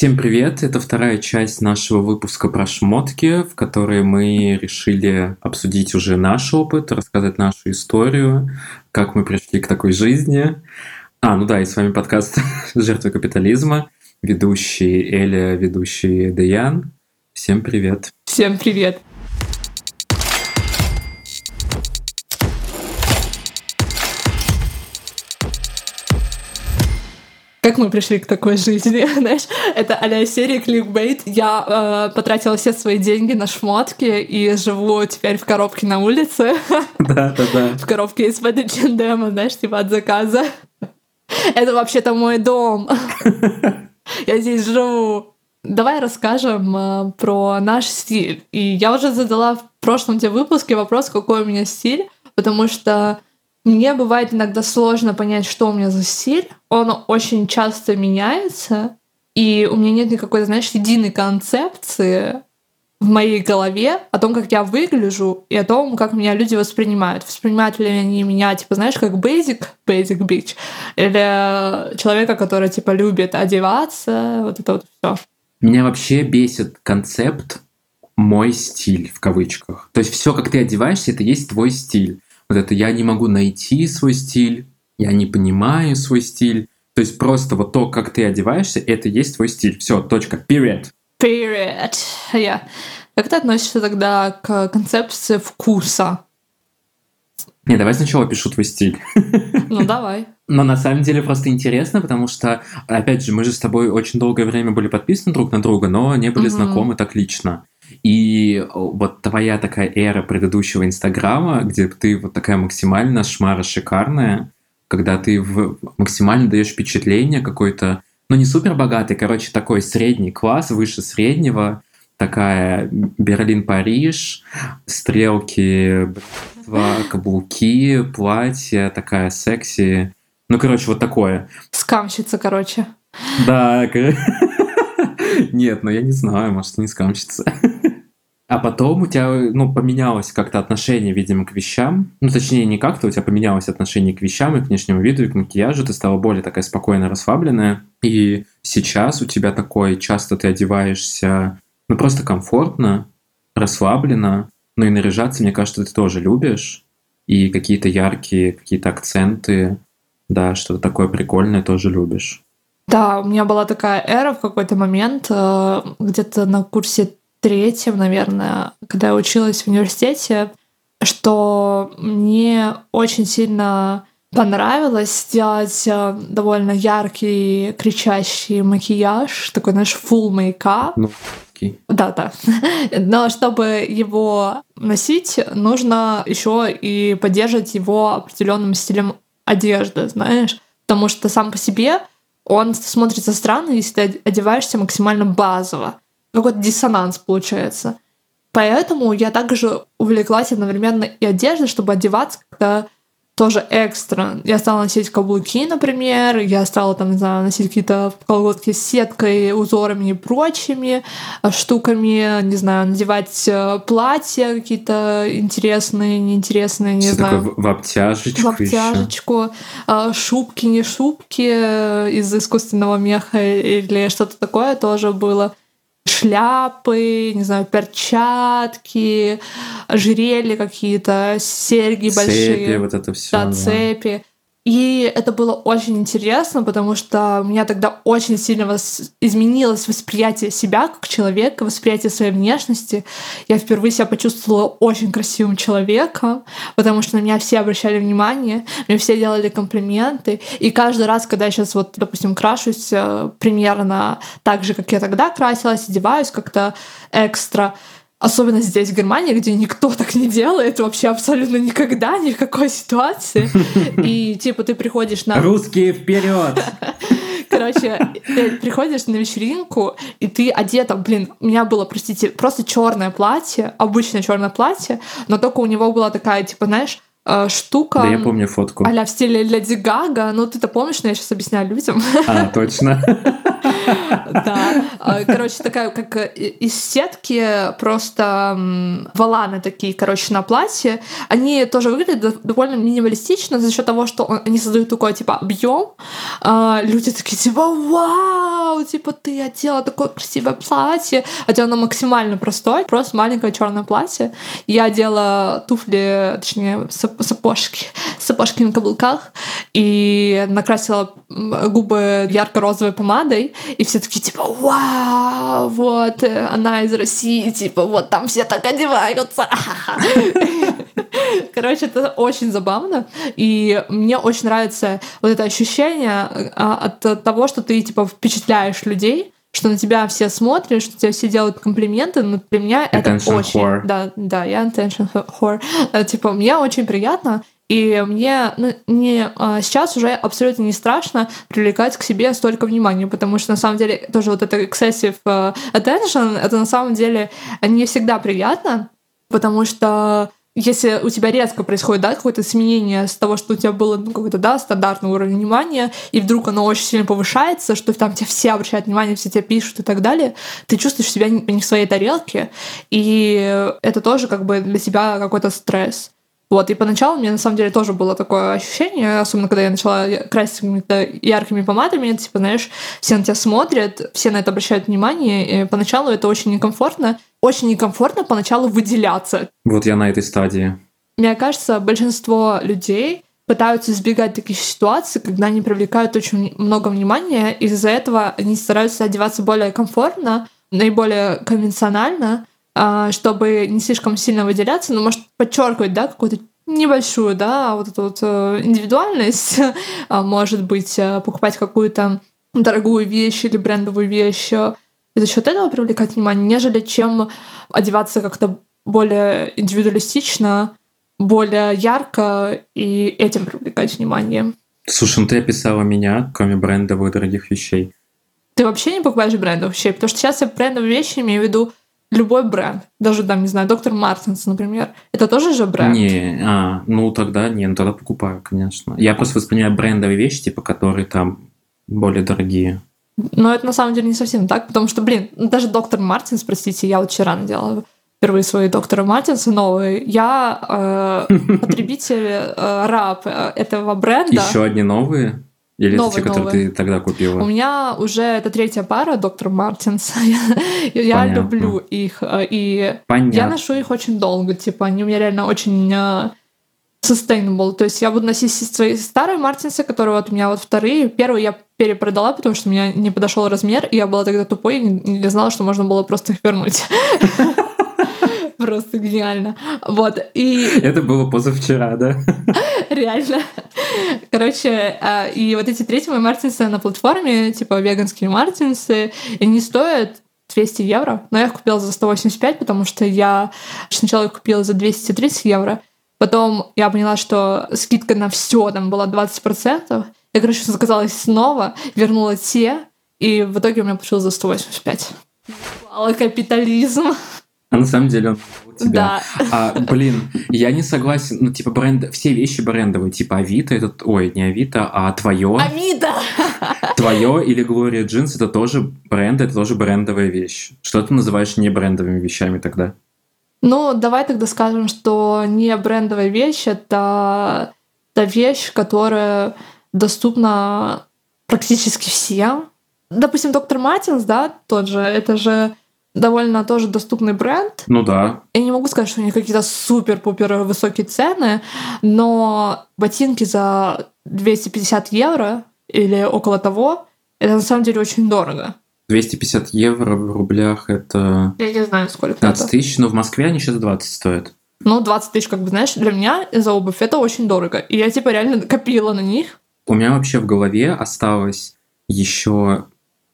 Всем привет! Это вторая часть нашего выпуска про шмотки, в которой мы решили обсудить уже наш опыт, рассказать нашу историю, как мы пришли к такой жизни. А, ну да, и с вами подкаст «Жертвы капитализма», ведущий Эля, ведущий Даян. Всем привет! Всем привет! Как мы пришли к такой жизни, знаешь, это а серия кликбейт. Я э, потратила все свои деньги на шмотки и живу теперь в коробке на улице. Да, да, да. В коробке из-под H&M, знаешь, типа от заказа. Это вообще-то мой дом. Я здесь живу. Давай расскажем э, про наш стиль. И я уже задала в прошлом тебе выпуске вопрос, какой у меня стиль, потому что мне бывает иногда сложно понять, что у меня за стиль. Он очень часто меняется, и у меня нет никакой, знаешь, единой концепции в моей голове о том, как я выгляжу, и о том, как меня люди воспринимают. Воспринимают ли они меня, типа, знаешь, как basic, basic bitch, или человека, который, типа, любит одеваться, вот это вот все. Меня вообще бесит концепт «мой стиль» в кавычках. То есть все, как ты одеваешься, это есть твой стиль вот это я не могу найти свой стиль, я не понимаю свой стиль. То есть просто вот то, как ты одеваешься, это и есть твой стиль. Все, точка, period. Period. Yeah. Как ты относишься тогда к концепции вкуса? Не, давай сначала пишу твой стиль. Ну, давай. Но на самом деле просто интересно, потому что, опять же, мы же с тобой очень долгое время были подписаны друг на друга, но не были угу. знакомы так лично. И вот твоя такая эра предыдущего Инстаграма, где ты вот такая максимально шмара шикарная, когда ты в, максимально даешь впечатление какой-то, ну не супер богатый, короче, такой средний класс, выше среднего, такая Берлин-Париж, стрелки, каблуки, платье, такая секси. Ну, короче, вот такое. Скамщица, короче. Да, нет, ну я не знаю, может, не скамщица. А потом у тебя, ну, поменялось как-то отношение, видимо, к вещам. Ну, точнее, не как-то, у тебя поменялось отношение к вещам и к внешнему виду, и к макияжу. Ты стала более такая спокойная, расслабленная. И сейчас у тебя такой, часто ты одеваешься, ну, просто комфортно, расслабленно. Ну, и наряжаться, мне кажется, ты тоже любишь. И какие-то яркие, какие-то акценты, да, что-то такое прикольное тоже любишь. Да, у меня была такая эра в какой-то момент, э, где-то на курсе третьем, наверное, когда я училась в университете, что мне очень сильно понравилось сделать э, довольно яркий, кричащий макияж, такой, знаешь, full мейкап. Ну, да, да. Но чтобы его носить, нужно еще и поддерживать его определенным стилем одежды, знаешь, потому что сам по себе он смотрится странно, если ты одеваешься максимально базово какой-то диссонанс получается. Поэтому я также увлеклась одновременно и одеждой, чтобы одеваться когда тоже экстра. Я стала носить каблуки, например, я стала там, не знаю, носить какие-то колготки с сеткой, узорами и прочими штуками, не знаю, надевать э, платья какие-то интересные, неинтересные, не Все знаю. В обтяжечку. В обтяжечку. Еще. А, шубки, не шубки из искусственного меха или что-то такое тоже было шляпы, не знаю, перчатки, ожерелья какие-то, серьги большие. Цепи, вот это все. Да, да, цепи. И это было очень интересно, потому что у меня тогда очень сильно вос... изменилось восприятие себя как человека, восприятие своей внешности. Я впервые себя почувствовала очень красивым человеком, потому что на меня все обращали внимание, мне все делали комплименты. И каждый раз, когда я сейчас вот, допустим, крашусь э, примерно так же, как я тогда красилась, одеваюсь как-то экстра, Особенно здесь, в Германии, где никто так не делает вообще абсолютно никогда, ни в какой ситуации. И типа ты приходишь на... Русские вперед! Короче, ты приходишь на вечеринку, и ты одета, блин, у меня было, простите, просто черное платье, обычное черное платье, но только у него была такая, типа, знаешь, э, штука. Да, я помню фотку. а в стиле Леди Гага. Ну, ты-то помнишь, но я сейчас объясняю людям. А, точно. Да. А, короче, такая, как э, из сетки, просто валаны такие, короче, на платье. Они тоже выглядят довольно минималистично за счет того, что они создают такой, типа, объем. А, люди такие, типа, вау, типа, ты одела такое красивое платье. Хотя оно максимально простое, просто маленькое черное платье. Я одела туфли, точнее, сапожки, сапожки на каблуках и накрасила губы ярко-розовой помадой, и все такие, типа, вау, вот, э, она из России, типа, вот там все так одеваются. Короче, это очень забавно, и мне очень нравится вот это ощущение а, от того, что ты, типа, впечатляешь людей, что на тебя все смотрят, что тебе все делают комплименты, но для меня attention это очень... Whore. Да, да, я attention whore. Э, типа, мне очень приятно, и мне ну, не, а, сейчас уже абсолютно не страшно привлекать к себе столько внимания, потому что на самом деле тоже вот это excessive uh, attention, это на самом деле не всегда приятно, потому что если у тебя резко происходит, да, какое-то сменение с того, что у тебя было, ну, какой-то, да, стандартный уровень внимания, и вдруг оно очень сильно повышается, что там тебя все обращают внимание, все тебя пишут и так далее, ты чувствуешь себя не в своей тарелке, и это тоже как бы для тебя какой-то стресс. Вот, и поначалу меня на самом деле тоже было такое ощущение, особенно когда я начала красить какими-то яркими помадами, типа, знаешь, все на тебя смотрят, все на это обращают внимание, и поначалу это очень некомфортно. Очень некомфортно поначалу выделяться. Вот я на этой стадии. Мне кажется, большинство людей пытаются избегать таких ситуаций, когда они привлекают очень много внимания, из-за этого они стараются одеваться более комфортно, наиболее конвенционально, чтобы не слишком сильно выделяться, но может подчеркивать, да, какую-то небольшую, да, вот эту вот э, индивидуальность, а, может быть, э, покупать какую-то дорогую вещь или брендовую вещь, э, и за счет этого привлекать внимание, нежели чем одеваться как-то более индивидуалистично, более ярко и этим привлекать внимание. Слушай, ну ты описала меня, кроме брендовых дорогих вещей. Ты вообще не покупаешь брендовых вещей? Потому что сейчас я брендовые вещи имею в виду любой бренд, даже там, не знаю, доктор Мартинс, например, это тоже же бренд? Не, а, ну тогда не, ну тогда покупаю, конечно. Я просто воспринимаю брендовые вещи, типа, которые там более дорогие. Но это на самом деле не совсем так, потому что, блин, даже доктор Мартинс, простите, я вот вчера надела впервые свои доктора Мартинса новые. Я э, потребитель, э, раб э, этого бренда. Еще одни новые? Или новые, это те, которые новые. ты тогда купила? У меня уже это третья пара, доктор Мартинс. я люблю их. Э, и Понятно. я ношу их очень долго. Типа, они у меня реально очень э, sustainable. То есть я буду носить свои старые Мартинсы, которые вот у меня вот вторые. Первый я перепродала, потому что у меня не подошел размер, и я была тогда тупой и не знала, что можно было просто их вернуть. Просто гениально. Вот. И... Это было позавчера, да? Реально. Короче, а, и вот эти третьи мои мартинсы на платформе, типа веганские мартинсы, они стоят 200 евро, но я их купила за 185, потому что я сначала их купила за 230 евро, потом я поняла, что скидка на все там была 20%, я, короче, заказала их снова, вернула те, и в итоге у меня получилось за 185. Мало капитализм. А на самом деле он у тебя. Да. А, блин, я не согласен. Ну, типа, бренд, все вещи брендовые. Типа, Авито, это, ой, не Авито, а твое. Авито! Твое или Глория Джинс, это тоже бренд, это тоже брендовая вещь. Что ты называешь не брендовыми вещами тогда? Ну, давай тогда скажем, что не брендовая вещь — это та вещь, которая доступна практически всем. Допустим, доктор Мартинс, да, тот же, это же довольно тоже доступный бренд. Ну да. Я не могу сказать, что у них какие-то супер-пупер высокие цены, но ботинки за 250 евро или около того, это на самом деле очень дорого. 250 евро в рублях это... Я не знаю, сколько 15 это. тысяч, но в Москве они сейчас 20 стоят. Ну, 20 тысяч, как бы, знаешь, для меня за обувь это очень дорого. И я, типа, реально копила на них. У меня вообще в голове осталось еще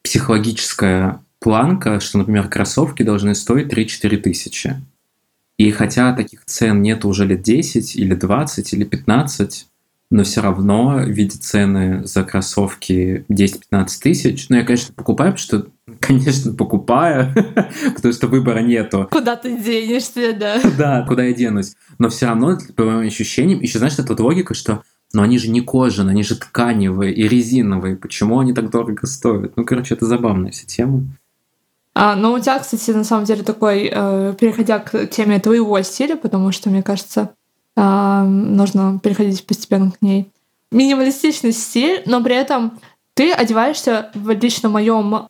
психологическая планка, что, например, кроссовки должны стоить 3-4 тысячи. И хотя таких цен нет уже лет 10 или 20 или 15, но все равно видя цены за кроссовки 10-15 тысяч, ну я, конечно, покупаю, потому что, конечно, покупаю, потому что выбора нету. Куда ты денешься, да? Да, куда я денусь. Но все равно, по моим ощущениям, еще знаешь, эта вот логика, что но они же не кожаные, они же тканевые и резиновые. Почему они так дорого стоят? Ну, короче, это забавная вся тема. А, ну, у тебя, кстати, на самом деле такой, э, переходя к теме твоего стиля, потому что, мне кажется, э, нужно переходить постепенно к ней. Минималистичный стиль, но при этом ты одеваешься в лично моем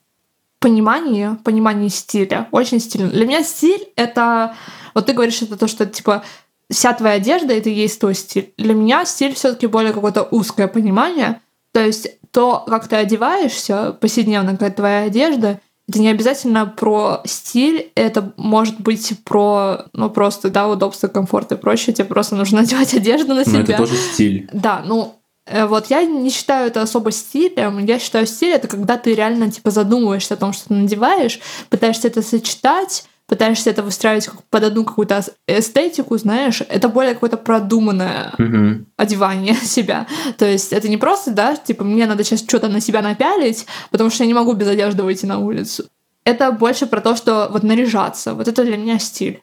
понимании, понимании стиля, очень стильно. Для меня стиль — это... Вот ты говоришь, это то, что, типа, вся твоя одежда — это и есть твой стиль. Для меня стиль все таки более какое-то узкое понимание. То есть то, как ты одеваешься, повседневно, какая твоя одежда, это не обязательно про стиль, это может быть про, ну, просто, да, удобство, комфорт и прочее. Тебе просто нужно надевать одежду на себя. Но это тоже стиль. Да, ну, э, вот я не считаю это особо стилем. Я считаю стиль это когда ты реально типа задумываешься о том, что ты надеваешь, пытаешься это сочетать, пытаешься это выстраивать под одну какую-то эстетику, знаешь, это более какое-то продуманное угу. одевание себя. То есть это не просто, да, типа мне надо сейчас что-то на себя напялить, потому что я не могу без одежды выйти на улицу. Это больше про то, что вот наряжаться. Вот это для меня стиль.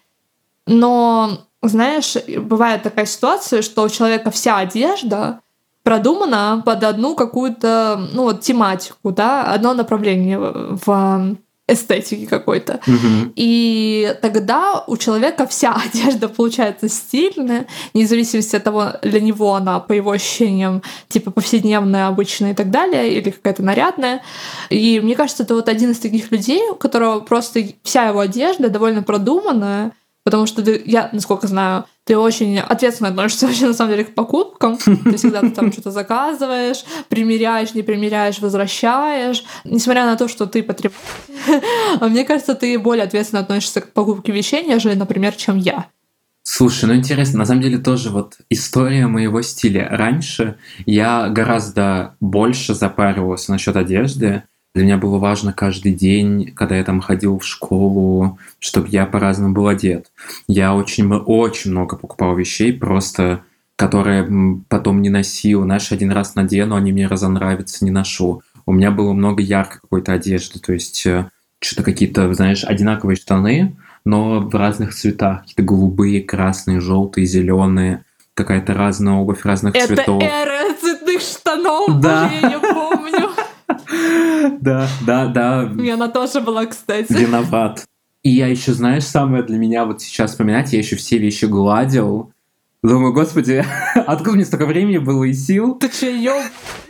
Но, знаешь, бывает такая ситуация, что у человека вся одежда продумана под одну какую-то, ну, вот тематику, да, одно направление в эстетики какой-то. Угу. И тогда у человека вся одежда получается стильная, вне зависимости от того, для него она, по его ощущениям, типа повседневная, обычная и так далее, или какая-то нарядная. И мне кажется, это вот один из таких людей, у которого просто вся его одежда довольно продуманная, Потому что я, насколько знаю, ты очень ответственно относишься вообще на самом деле к покупкам. Ты всегда там что-то заказываешь, примеряешь, не примеряешь, возвращаешь. Несмотря на то, что ты потребляешь. Мне кажется, ты более ответственно относишься к покупке вещей, нежели, например, чем я. Слушай, ну интересно, на самом деле тоже вот история моего стиля. Раньше я гораздо больше запаривался насчет одежды, для меня было важно каждый день, когда я там ходил в школу, чтобы я по-разному был одет. Я очень, очень много покупал вещей, просто которые потом не носил. Знаешь, один раз надену, они мне разонравятся, не ношу. У меня было много яркой какой-то одежды, то есть э, что-то какие-то, знаешь, одинаковые штаны, но в разных цветах. Какие-то голубые, красные, желтые, зеленые. Какая-то разная обувь разных Это цветов. Это эра цветных штанов, да. Боже, я не помню. Да, да, да. И она тоже была, кстати. Виноват. И я еще, знаешь, самое для меня вот сейчас вспоминать, я еще все вещи гладил. Думаю, господи, откуда мне столько времени было и сил? Ты че, ёб...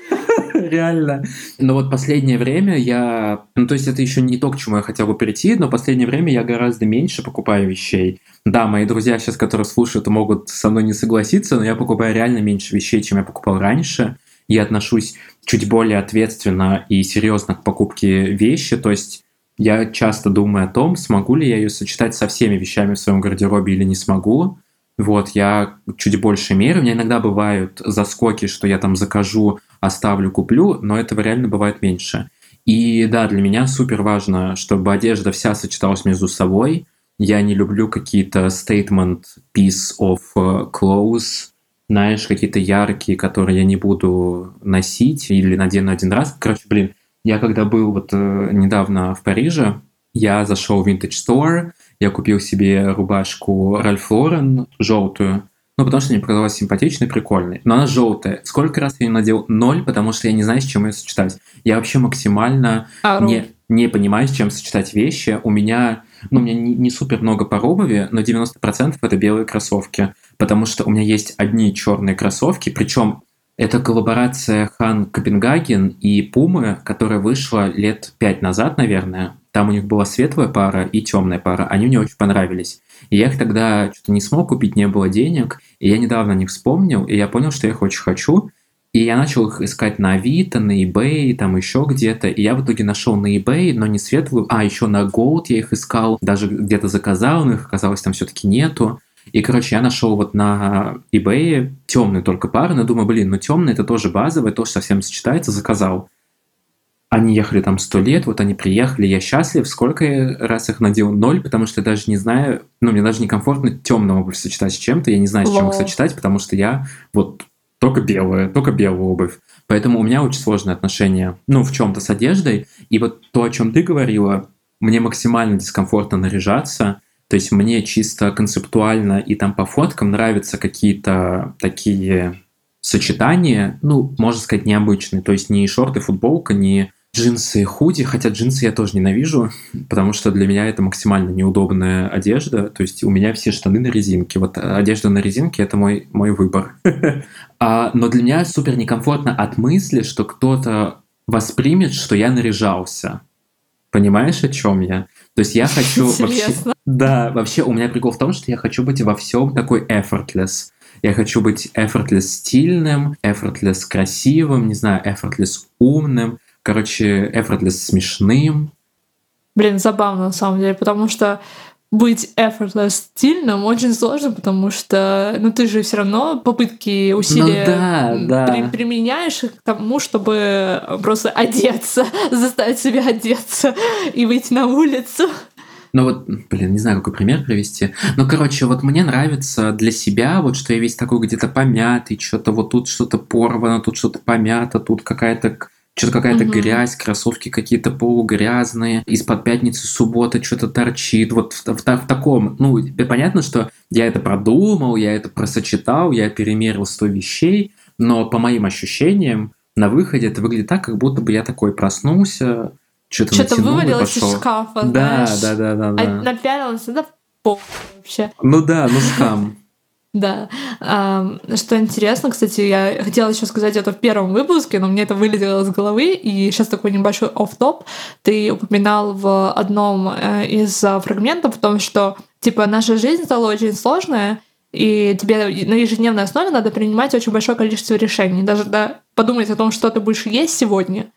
Реально. Но вот последнее время я... Ну, то есть это еще не то, к чему я хотел бы перейти, но последнее время я гораздо меньше покупаю вещей. Да, мои друзья сейчас, которые слушают, могут со мной не согласиться, но я покупаю реально меньше вещей, чем я покупал раньше и отношусь чуть более ответственно и серьезно к покупке вещи. То есть я часто думаю о том, смогу ли я ее сочетать со всеми вещами в своем гардеробе или не смогу. Вот, я чуть больше мерю. У меня иногда бывают заскоки, что я там закажу, оставлю, куплю, но этого реально бывает меньше. И да, для меня супер важно, чтобы одежда вся сочеталась между собой. Я не люблю какие-то statement piece of э, clothes, знаешь, какие-то яркие, которые я не буду носить или надену один раз. Короче, блин, я когда был вот э, недавно в Париже, я зашел в Vintage Store, я купил себе рубашку Ralph Lauren желтую, ну, потому что мне показалась симпатичной, прикольной. Но она желтая. Сколько раз я ее надел? Ноль, потому что я не знаю, с чем ее сочетать. Я вообще максимально а, не, не понимаю, с чем сочетать вещи. У меня, ну, у меня не, не супер много по обуви, но 90% это белые кроссовки потому что у меня есть одни черные кроссовки, причем это коллаборация Хан Копенгаген и Пумы, которая вышла лет пять назад, наверное. Там у них была светлая пара и темная пара. Они мне очень понравились. И я их тогда что-то не смог купить, не было денег. И я недавно не вспомнил, и я понял, что я их очень хочу. И я начал их искать на Авито, на eBay, там еще где-то. И я в итоге нашел на eBay, но не светлую, а еще на Gold я их искал. Даже где-то заказал, но их оказалось там все-таки нету. И, короче, я нашел вот на eBay темную только пару, но думаю, блин, ну темная это тоже базовая, тоже совсем сочетается, заказал. Они ехали там сто лет, вот они приехали, я счастлив. Сколько раз их надел? Ноль, потому что я даже не знаю, ну, мне даже некомфортно темную обувь сочетать с чем-то, я не знаю, с чем их сочетать, потому что я вот только белая, только белую обувь. Поэтому у меня очень сложное отношение, ну, в чем-то с одеждой. И вот то, о чем ты говорила, мне максимально дискомфортно наряжаться, то есть мне чисто концептуально и там по фоткам нравятся какие-то такие сочетание, ну, можно сказать, необычное. То есть не шорты, футболка, не джинсы и худи, хотя джинсы я тоже ненавижу, потому что для меня это максимально неудобная одежда, то есть у меня все штаны на резинке, вот одежда на резинке — это мой, мой выбор. а, но для меня супер некомфортно от мысли, что кто-то воспримет, что я наряжался. Понимаешь, о чем я? То есть я хочу вообще... Да, вообще у меня прикол в том, что я хочу быть во всем такой effortless. Я хочу быть effortless стильным, effortless красивым, не знаю, effortless умным короче, effortless смешным. Блин, забавно на самом деле, потому что быть effortless стильным очень сложно, потому что ну ты же все равно попытки, усилия ну, да, да. При, применяешь к тому, чтобы просто одеться, заставить себя одеться и выйти на улицу. Ну вот, блин, не знаю, какой пример привести. Ну, короче, вот мне нравится для себя, вот что я весь такой где-то помятый, что-то вот тут что-то порвано, тут что-то помято, тут какая-то что-то какая-то угу. грязь, кроссовки какие-то полугрязные, из-под пятницы суббота что-то торчит. Вот в, в, в таком, ну, понятно, что я это продумал, я это просочетал, я перемерил 100 вещей, но по моим ощущениям на выходе это выглядит так, как будто бы я такой проснулся, что-то Что-то вывалилось из шкафа, да, знаешь. Да, да, да, да. А напялилось, это пол вообще. Ну да, ну скам. Да. Что интересно, кстати, я хотела еще сказать это в первом выпуске, но мне это вылетело из головы, и сейчас такой небольшой оф-топ. Ты упоминал в одном э, из фрагментов о том, что типа наша жизнь стала очень сложная, и тебе на ежедневной основе надо принимать очень большое количество решений. Даже да, подумать о том, что ты будешь есть сегодня,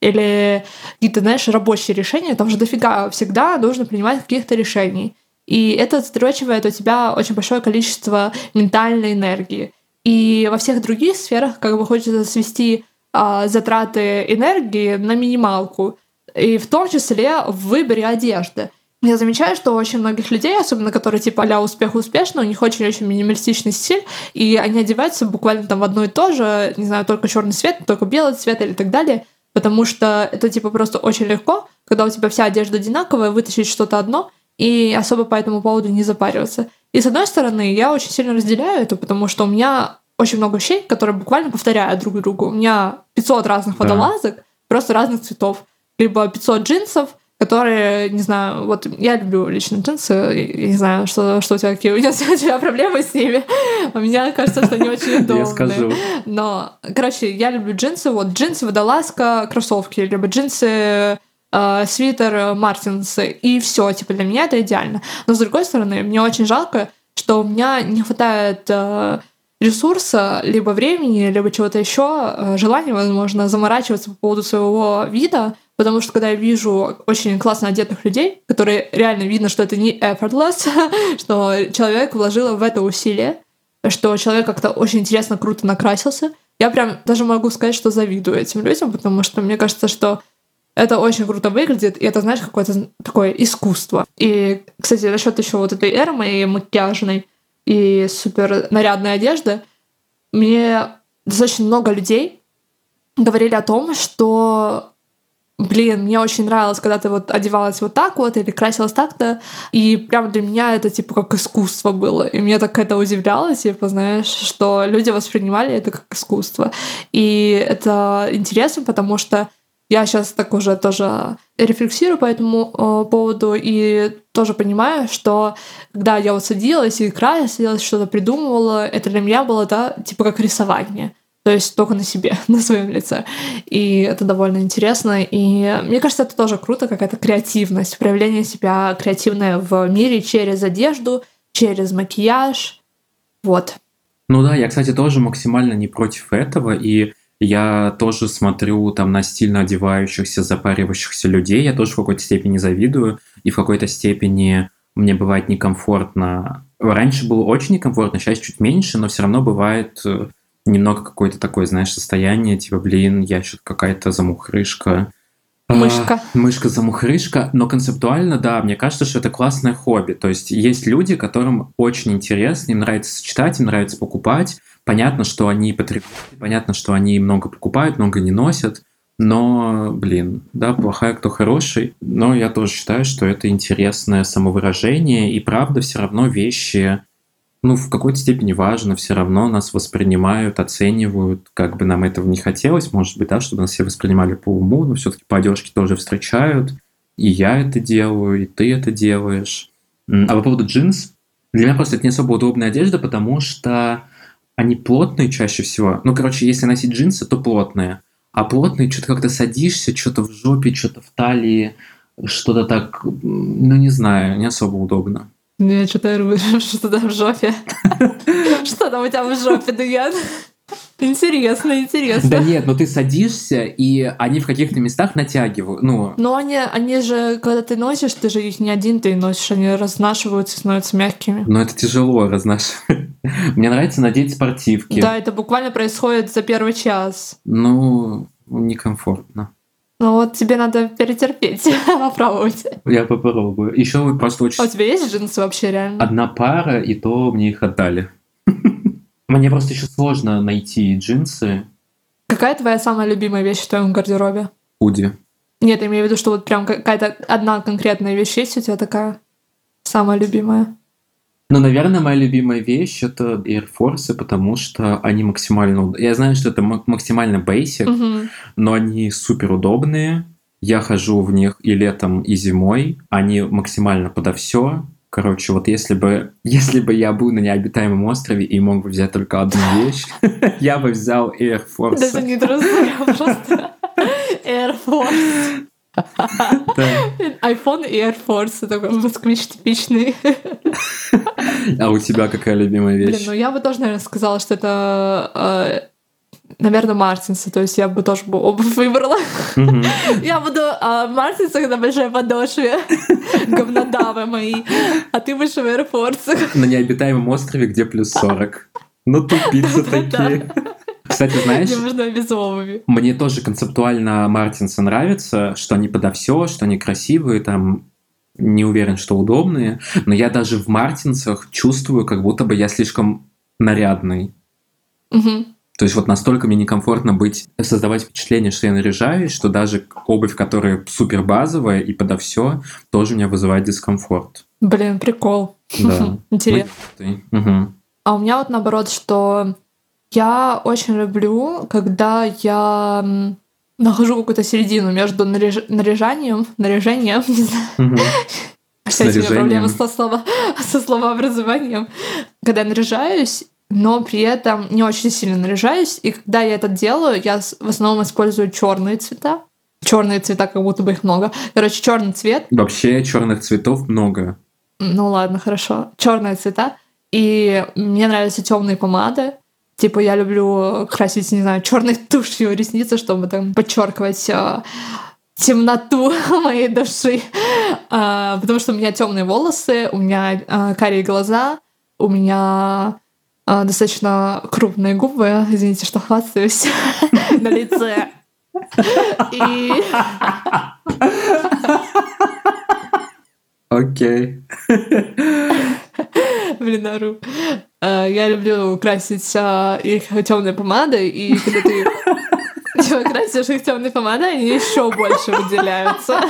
или какие-то, знаешь, рабочие решения, там же дофига всегда нужно принимать каких-то решений. И это затрачивает у тебя очень большое количество ментальной энергии. И во всех других сферах как бы хочется свести а, затраты энергии на минималку. И в том числе в выборе одежды. Я замечаю, что у очень многих людей, особенно которые типа а успех успешно, у них очень-очень минималистичный стиль, и они одеваются буквально там в одно и то же, не знаю, только черный цвет, только белый цвет или так далее, потому что это типа просто очень легко, когда у тебя вся одежда одинаковая, вытащить что-то одно, и особо по этому поводу не запариваться. И с одной стороны, я очень сильно разделяю это, потому что у меня очень много вещей, которые буквально повторяют друг другу. У меня 500 разных водолазок, да. просто разных цветов. Либо 500 джинсов, которые, не знаю, вот я люблю лично джинсы, я не знаю, что, что у тебя какие у тебя, у тебя проблемы с ними. У меня кажется, что они очень удобные. Я скажу. Но, короче, я люблю джинсы, вот джинсы, водолазка, кроссовки, либо джинсы э, свитер э, Мартинс, и все, типа для меня это идеально. Но с другой стороны, мне очень жалко, что у меня не хватает э, ресурса, либо времени, либо чего-то еще, э, желания, возможно, заморачиваться по поводу своего вида, потому что когда я вижу очень классно одетых людей, которые реально видно, что это не effortless, что человек вложил в это усилие, что человек как-то очень интересно, круто накрасился, я прям даже могу сказать, что завидую этим людям, потому что мне кажется, что это очень круто выглядит, и это, знаешь, какое-то такое искусство. И, кстати, насчет еще вот этой эры моей макияжной и супер нарядной одежды, мне достаточно много людей говорили о том, что блин, мне очень нравилось, когда ты вот одевалась вот так вот или красилась так-то, и прям для меня это типа как искусство было, и мне так это удивляло, типа, знаешь, что люди воспринимали это как искусство, и это интересно, потому что я сейчас так уже тоже рефлексирую по этому э, поводу и тоже понимаю, что когда я вот садилась и красилась, что-то придумывала, это для меня было, да, типа как рисование. То есть только на себе, на своем лице. И это довольно интересно. И мне кажется, это тоже круто, какая-то креативность, проявление себя креативное в мире через одежду, через макияж. Вот. Ну да, я, кстати, тоже максимально не против этого. И я тоже смотрю там на стильно одевающихся, запаривающихся людей. Я тоже в какой-то степени завидую. И в какой-то степени мне бывает некомфортно. Раньше было очень некомфортно, сейчас чуть меньше, но все равно бывает э, немного какое-то такое, знаешь, состояние, типа, блин, я что-то какая-то замухрышка. Мышка. А, мышка-замухрышка, но концептуально, да, мне кажется, что это классное хобби. То есть есть люди, которым очень интересно, им нравится читать, им нравится покупать, Понятно, что они потребители, понятно, что они много покупают, много не носят, но, блин, да, плохая, кто хороший. Но я тоже считаю, что это интересное самовыражение, и правда, все равно вещи, ну, в какой-то степени важно, все равно нас воспринимают, оценивают, как бы нам этого не хотелось, может быть, да, чтобы нас все воспринимали по уму, но все-таки по одежке тоже встречают, и я это делаю, и ты это делаешь. А по поводу джинс, для меня просто это не особо удобная одежда, потому что они плотные чаще всего. Ну, короче, если носить джинсы, то плотные. А плотные, что-то как-то садишься, что-то в жопе, что-то в талии, что-то так, ну, не знаю, не особо удобно. Я что-то что там в жопе. Что там у тебя в жопе, Дуян? Интересно, интересно. Да нет, но ты садишься, и они в каких-то местах натягивают. Ну, но они, они же, когда ты носишь, ты же их не один ты носишь, они разнашиваются, становятся мягкими. Но это тяжело разнашивать. Мне нравится надеть спортивки. Да, это буквально происходит за первый час. Ну, некомфортно. Ну вот тебе надо перетерпеть, попробовать. Я попробую. Еще просто очень... А у тебя есть джинсы вообще реально? Одна пара, и то мне их отдали. Мне просто еще сложно найти джинсы. Какая твоя самая любимая вещь в твоем гардеробе? Худи. Нет, я имею в виду, что вот прям какая-то одна конкретная вещь есть у тебя такая самая любимая. Ну, наверное, моя любимая вещь это Air Force, потому что они максимально... Я знаю, что это максимально basic, угу. но они супер удобные. Я хожу в них и летом, и зимой. Они максимально подо все. Короче, вот если бы, если бы я был на необитаемом острове и мог бы взять только одну вещь, я бы взял Air Force. Даже не трусы, а просто Air Force. iPhone и Air Force, такой москвич типичный. А у тебя какая любимая вещь? Блин, ну я бы тоже, наверное, сказала, что это э, наверное, Мартинсы, то есть я бы тоже бы обувь выбрала. Я буду а, Мартинсы на большой подошве, говнодавы мои, а ты будешь в Air Force. На необитаемом острове, где плюс 40. Ну, тупицы такие. Кстати, знаешь, Мне можно без обуви. мне тоже концептуально Мартинсы нравится, что они подо все, что они красивые, там не уверен, что удобные, но я даже в Мартинсах чувствую, как будто бы я слишком нарядный. Мгм. То есть вот настолько мне некомфортно быть, создавать впечатление, что я наряжаюсь, что даже обувь, которая супер базовая и подо все, тоже меня вызывает дискомфорт. Блин, прикол. Да. Интересно. Мгм. А у меня вот наоборот, что я очень люблю, когда я нахожу какую-то середину между наряж- наряжанием, наряжением, не знаю, Мгм. Опять у меня проблема со, слова, со словообразованием. Когда я наряжаюсь, но при этом не очень сильно наряжаюсь, и когда я это делаю, я в основном использую черные цвета. Черные цвета, как будто бы их много. Короче, черный цвет. Вообще черных цветов много. Ну ладно, хорошо. Черные цвета. И мне нравятся темные помады. Типа я люблю красить, не знаю, черной тушью ресницы, чтобы там подчеркивать а, темноту моей души. А, потому что у меня темные волосы, у меня а, карие глаза, у меня достаточно крупные губы. Извините, что хвастаюсь на лице. И Окей. Блин, ору. А, Я люблю красить а, их темной помадой, и когда ты красишь их темной помадой, они еще больше выделяются.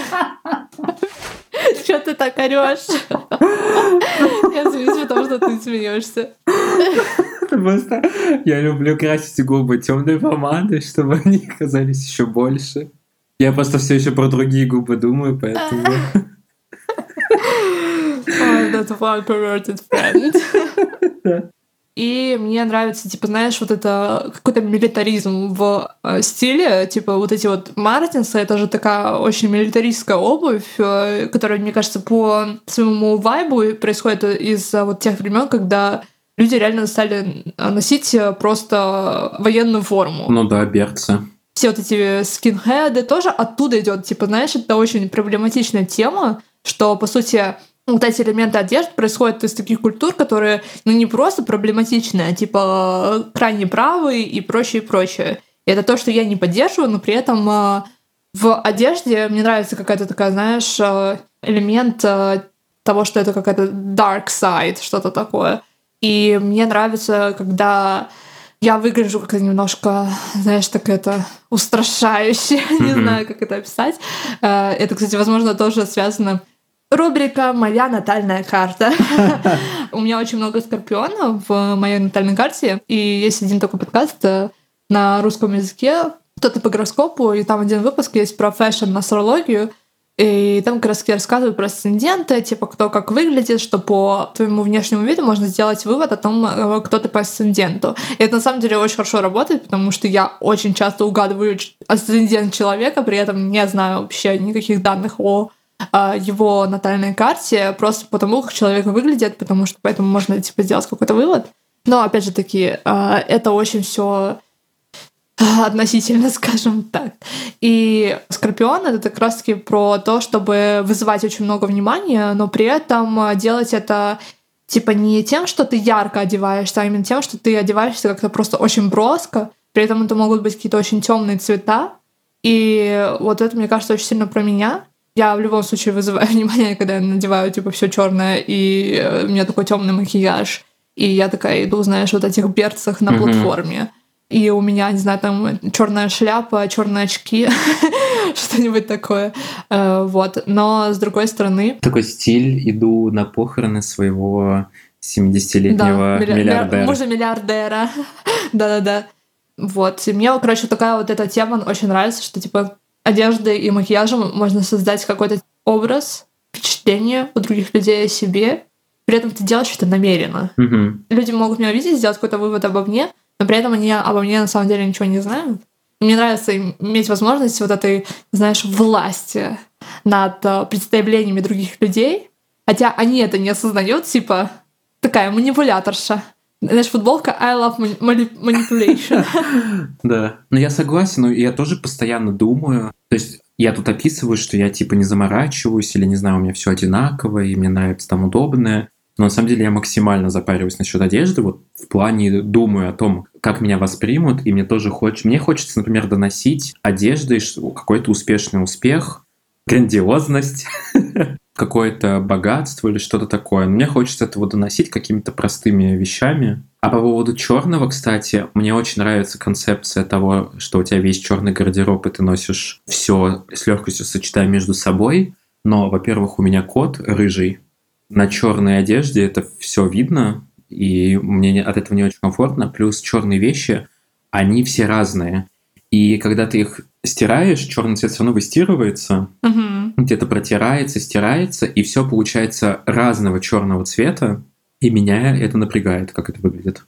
Че ты так орешь? Я смеюсь, потому что ты смеешься. Просто я люблю красить губы темной помадой, чтобы они казались еще больше. Я просто все еще про другие губы думаю, поэтому... Ой, that one perverted friend. И мне нравится, типа, знаешь, вот это какой-то милитаризм в э, стиле, типа вот эти вот Мартинсы, это же такая очень милитаристская обувь, э, которая, мне кажется, по своему вайбу происходит из вот тех времен, когда люди реально стали носить просто военную форму. Ну да, берцы. Все вот эти скинхеды тоже оттуда идет, типа, знаешь, это очень проблематичная тема, что, по сути, вот эти элементы одежды происходят из таких культур, которые, ну, не просто проблематичные, а типа крайне правые и прочее, и прочее. И это то, что я не поддерживаю, но при этом э, в одежде мне нравится какая-то такая, знаешь, э, элемент э, того, что это какая-то dark side, что-то такое. И мне нравится, когда я выгляжу как немножко, знаешь, так это устрашающе, не знаю, как это описать. Это, кстати, возможно, тоже связано Рубрика «Моя натальная карта». У меня очень много скорпионов в моей натальной карте, и есть один такой подкаст э, на русском языке, кто-то по гороскопу, и там один выпуск есть про fashion, астрологию, и там как раз рассказывают про асценденты, типа кто как выглядит, что по твоему внешнему виду можно сделать вывод о том, э, кто ты по асценденту. И это на самом деле очень хорошо работает, потому что я очень часто угадываю асцендент человека, при этом не знаю вообще никаких данных о его натальной карте просто потому, как человек выглядит, потому что поэтому можно типа сделать какой-то вывод. Но опять же таки, а, это очень все относительно, скажем так. И Скорпион — это как раз-таки про то, чтобы вызывать очень много внимания, но при этом делать это типа не тем, что ты ярко одеваешься, а именно тем, что ты одеваешься как-то просто очень броско, при этом это могут быть какие-то очень темные цвета. И вот это, мне кажется, очень сильно про меня. Я в любом случае вызываю внимание, когда я надеваю типа все черное, и э, у меня такой темный макияж. И я такая иду, знаешь, вот этих берцах на mm-hmm. платформе. И у меня, не знаю, там черная шляпа, черные очки, что-нибудь такое. Э, вот. Но с другой стороны... Такой стиль, иду на похороны своего 70-летнего да, миллиардера. Мужа миллиардера. Да-да-да. Вот. И мне, короче, такая вот эта тема очень нравится, что, типа, одеждой и макияжем можно создать какой-то образ, впечатление у других людей о себе, при этом ты делаешь это намеренно. Угу. Люди могут меня увидеть, сделать какой-то вывод обо мне, но при этом они обо мне на самом деле ничего не знают. мне нравится иметь возможность вот этой, знаешь, власти над э, представлениями других людей, хотя они это не осознают, типа такая манипуляторша. Знаешь, футболка I love manipulation. Да. Но я согласен, но я тоже постоянно думаю. То есть я тут описываю, что я типа не заморачиваюсь, или не знаю, у меня все одинаково, и мне нравится там удобное. Но на самом деле я максимально запариваюсь насчет одежды, вот в плане думаю о том, как меня воспримут, и мне тоже хочется, мне хочется, например, доносить одеждой какой-то успешный успех, грандиозность, какое-то богатство или что-то такое. Но мне хочется этого доносить какими-то простыми вещами. А по поводу черного, кстати, мне очень нравится концепция того, что у тебя весь черный гардероб, и ты носишь все с легкостью сочетая между собой. Но, во-первых, у меня кот рыжий. На черной одежде это все видно, и мне от этого не очень комфортно. Плюс черные вещи, они все разные. И когда ты их стираешь, черный цвет все равно выстирывается, угу. Где-то протирается, стирается, и все получается разного черного цвета, и меня это напрягает, как это выглядит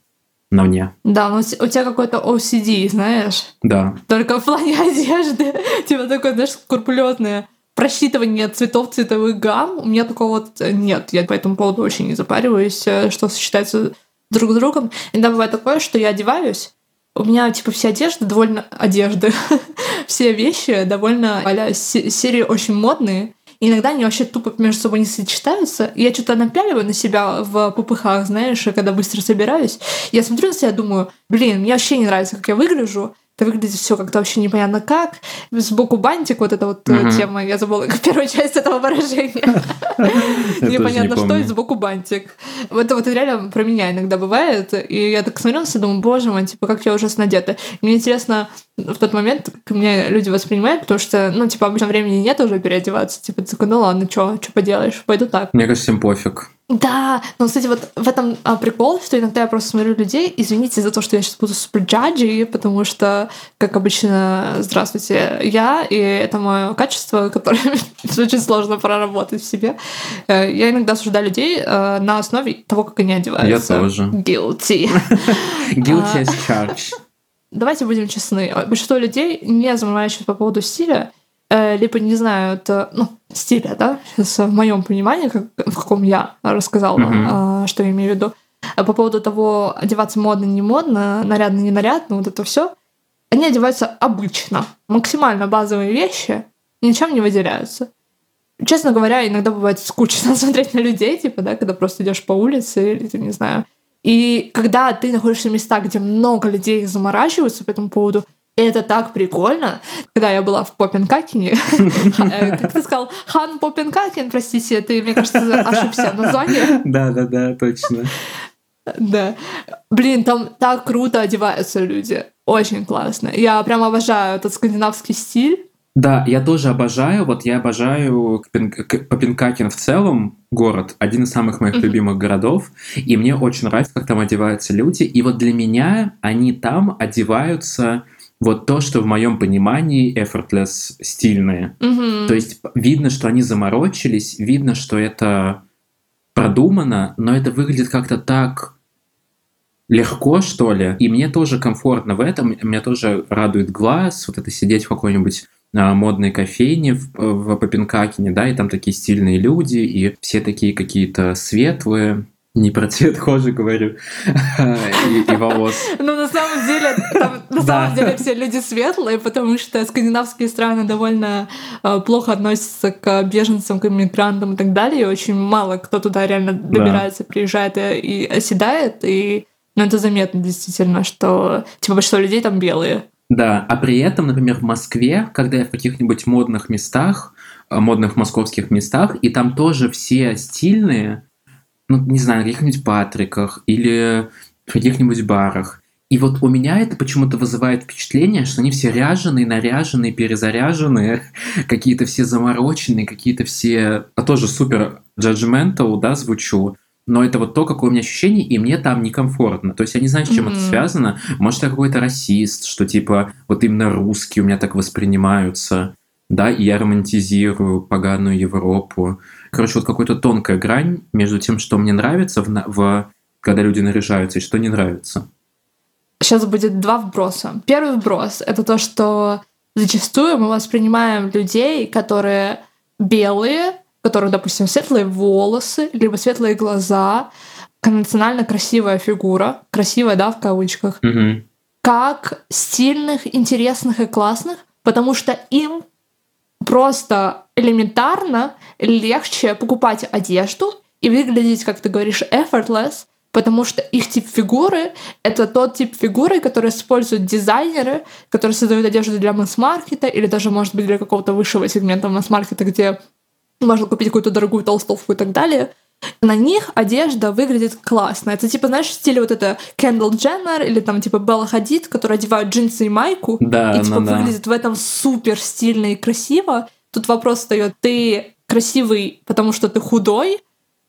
на мне. Да, но у тебя какой-то OCD, знаешь? Да. Только в плане одежды. Типа такое, знаешь, скрупулезное просчитывание цветов, цветовых гамм. У меня такого вот нет. Я по этому поводу очень не запариваюсь, э, что сочетается друг с другом. Иногда бывает такое, что я одеваюсь, у меня, типа, все одежды довольно... Одежды. все вещи довольно а серии очень модные. Иногда они вообще тупо между собой не сочетаются. Я что-то напяливаю на себя в попыхах, знаешь, когда быстро собираюсь. Я смотрю на себя, думаю, блин, мне вообще не нравится, как я выгляжу это выглядит все как-то вообще непонятно как. Сбоку бантик, вот эта вот угу. тема, я забыла первую часть этого выражения. Непонятно что, и сбоку бантик. Это вот реально про меня иногда бывает. И я так смотрела и думаю, боже мой, типа, как я ужасно одета. Мне интересно, в тот момент, как меня люди воспринимают, потому что, ну, типа, обычно времени нет уже переодеваться. Типа, ты такой, ну ладно, что, что поделаешь, пойду так. Мне кажется, всем пофиг. Да, но, кстати, вот в этом а, прикол, что иногда я просто смотрю людей, извините за то, что я сейчас буду супер джаджи, потому что, как обычно, здравствуйте, я, и это мое качество, которое очень сложно проработать в себе. Э, я иногда осуждаю людей э, на основе того, как они одеваются. Я тоже. Guilty. Guilty as charged. Давайте будем честны. Большинство людей не заморачиваются по поводу стиля, либо не знают, ну, стиля, да, сейчас в моем понимании, как, в каком я рассказала, mm-hmm. что я имею в виду, а по поводу того, одеваться модно, не модно, нарядно, не нарядно, вот это все, они одеваются обычно, максимально базовые вещи, ничем не выделяются. Честно говоря, иногда бывает скучно смотреть на людей, типа, да, когда просто идешь по улице или, не знаю. И когда ты находишься в местах, где много людей заморачиваются по этому поводу, это так прикольно. Когда я была в Попенкакене, э, как ты сказал, Хан Попенкакен, простите, ты, мне кажется, ошибся в названии. Да-да-да, точно. Да. Блин, там так круто одеваются люди. Очень классно. Я прям обожаю этот скандинавский стиль. Да, я тоже обожаю, вот я обожаю Копенгаген в целом, город, один из самых моих mm-hmm. любимых городов, и мне очень нравится, как там одеваются люди, и вот для меня они там одеваются вот то, что в моем понимании effortless стильные. Mm-hmm. То есть видно, что они заморочились, видно, что это продумано, но это выглядит как-то так легко, что ли. И мне тоже комфортно в этом, меня тоже радует глаз, вот это сидеть в какой-нибудь а, модной кофейне в, в Копенгагене, да, и там такие стильные люди, и все такие какие-то светлые, не про цвет кожи говорю, и, и волос. Ну, на самом деле, там, на самом деле все люди светлые, потому что скандинавские страны довольно э, плохо относятся к беженцам, к иммигрантам и так далее, и очень мало кто туда реально добирается, да. приезжает и, и оседает, и ну, это заметно действительно, что типа большинство людей там белые. Да, а при этом, например, в Москве, когда я в каких-нибудь модных местах, э, модных московских местах, и там тоже все стильные, ну, не знаю, на каких-нибудь Патриках или в каких-нибудь барах. И вот у меня это почему-то вызывает впечатление, что они все ряженые, наряженные, перезаряженные, какие-то все замороченные, какие-то все... А тоже супер judgmental, да, звучу но это вот то, какое у меня ощущение, и мне там некомфортно. То есть я не знаю, с чем mm-hmm. это связано. Может, я какой-то расист, что типа вот именно русские у меня так воспринимаются, да, и я романтизирую поганую Европу. Короче, вот какая-то тонкая грань между тем, что мне нравится, в, в, когда люди наряжаются, и что не нравится. Сейчас будет два вброса. Первый вброс — это то, что зачастую мы воспринимаем людей, которые белые, у которых, допустим, светлые волосы, либо светлые глаза, конвенционально красивая фигура, красивая, да, в кавычках, угу. как стильных, интересных и классных, потому что им просто элементарно легче покупать одежду и выглядеть, как ты говоришь, effortless, потому что их тип фигуры — это тот тип фигуры, который используют дизайнеры, которые создают одежду для масс-маркета или даже, может быть, для какого-то высшего сегмента масс-маркета, где можно купить какую-то дорогую толстовку и так далее. На них одежда выглядит классно. Это типа, знаешь, в стиле вот это Кендалл Дженнер или там типа Белла Хадид, которые одевают джинсы и майку. Да, и типа ну, выглядит да. в этом супер стильно и красиво. Тут вопрос встает, ты красивый, потому что ты худой,